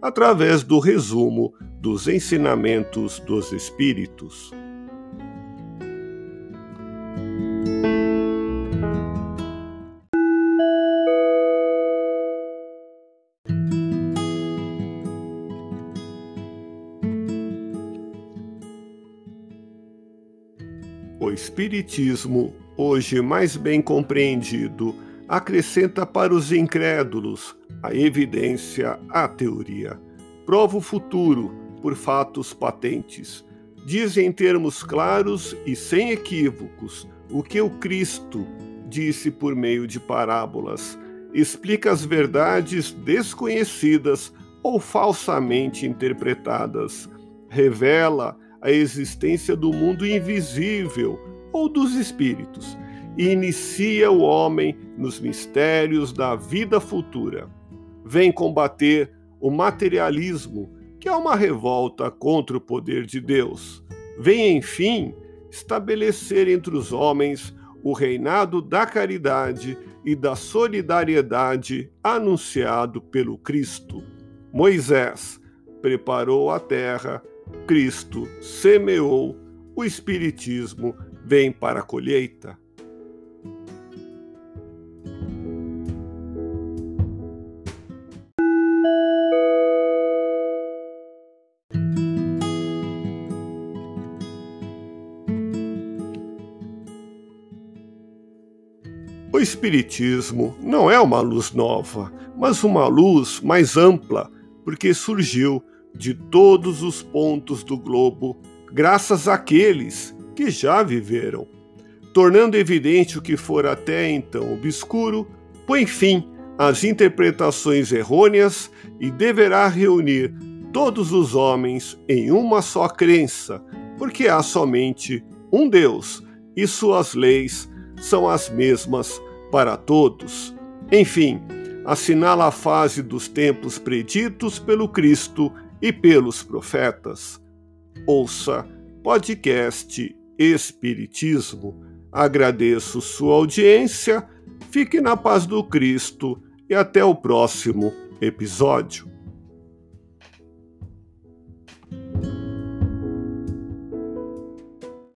através do resumo dos ensinamentos dos Espíritos. O Espiritismo, hoje mais bem compreendido, acrescenta para os incrédulos a evidência à teoria. Prova o futuro por fatos patentes. Diz em termos claros e sem equívocos o que o Cristo disse por meio de parábolas. Explica as verdades desconhecidas ou falsamente interpretadas. Revela a existência do mundo invisível ou dos espíritos e inicia o homem nos mistérios da vida futura. Vem combater o materialismo, que é uma revolta contra o poder de Deus. Vem, enfim, estabelecer entre os homens o reinado da caridade e da solidariedade anunciado pelo Cristo. Moisés preparou a terra, Cristo semeou, o Espiritismo vem para a colheita. O Espiritismo não é uma luz nova, mas uma luz mais ampla, porque surgiu de todos os pontos do globo, graças àqueles que já viveram, tornando evidente o que for até então obscuro, põe fim às interpretações errôneas e deverá reunir todos os homens em uma só crença, porque há somente um Deus e suas leis são as mesmas para todos. Enfim, assinala a fase dos tempos preditos pelo Cristo e pelos profetas. Ouça podcast Espiritismo. Agradeço sua audiência, fique na paz do Cristo e até o próximo episódio.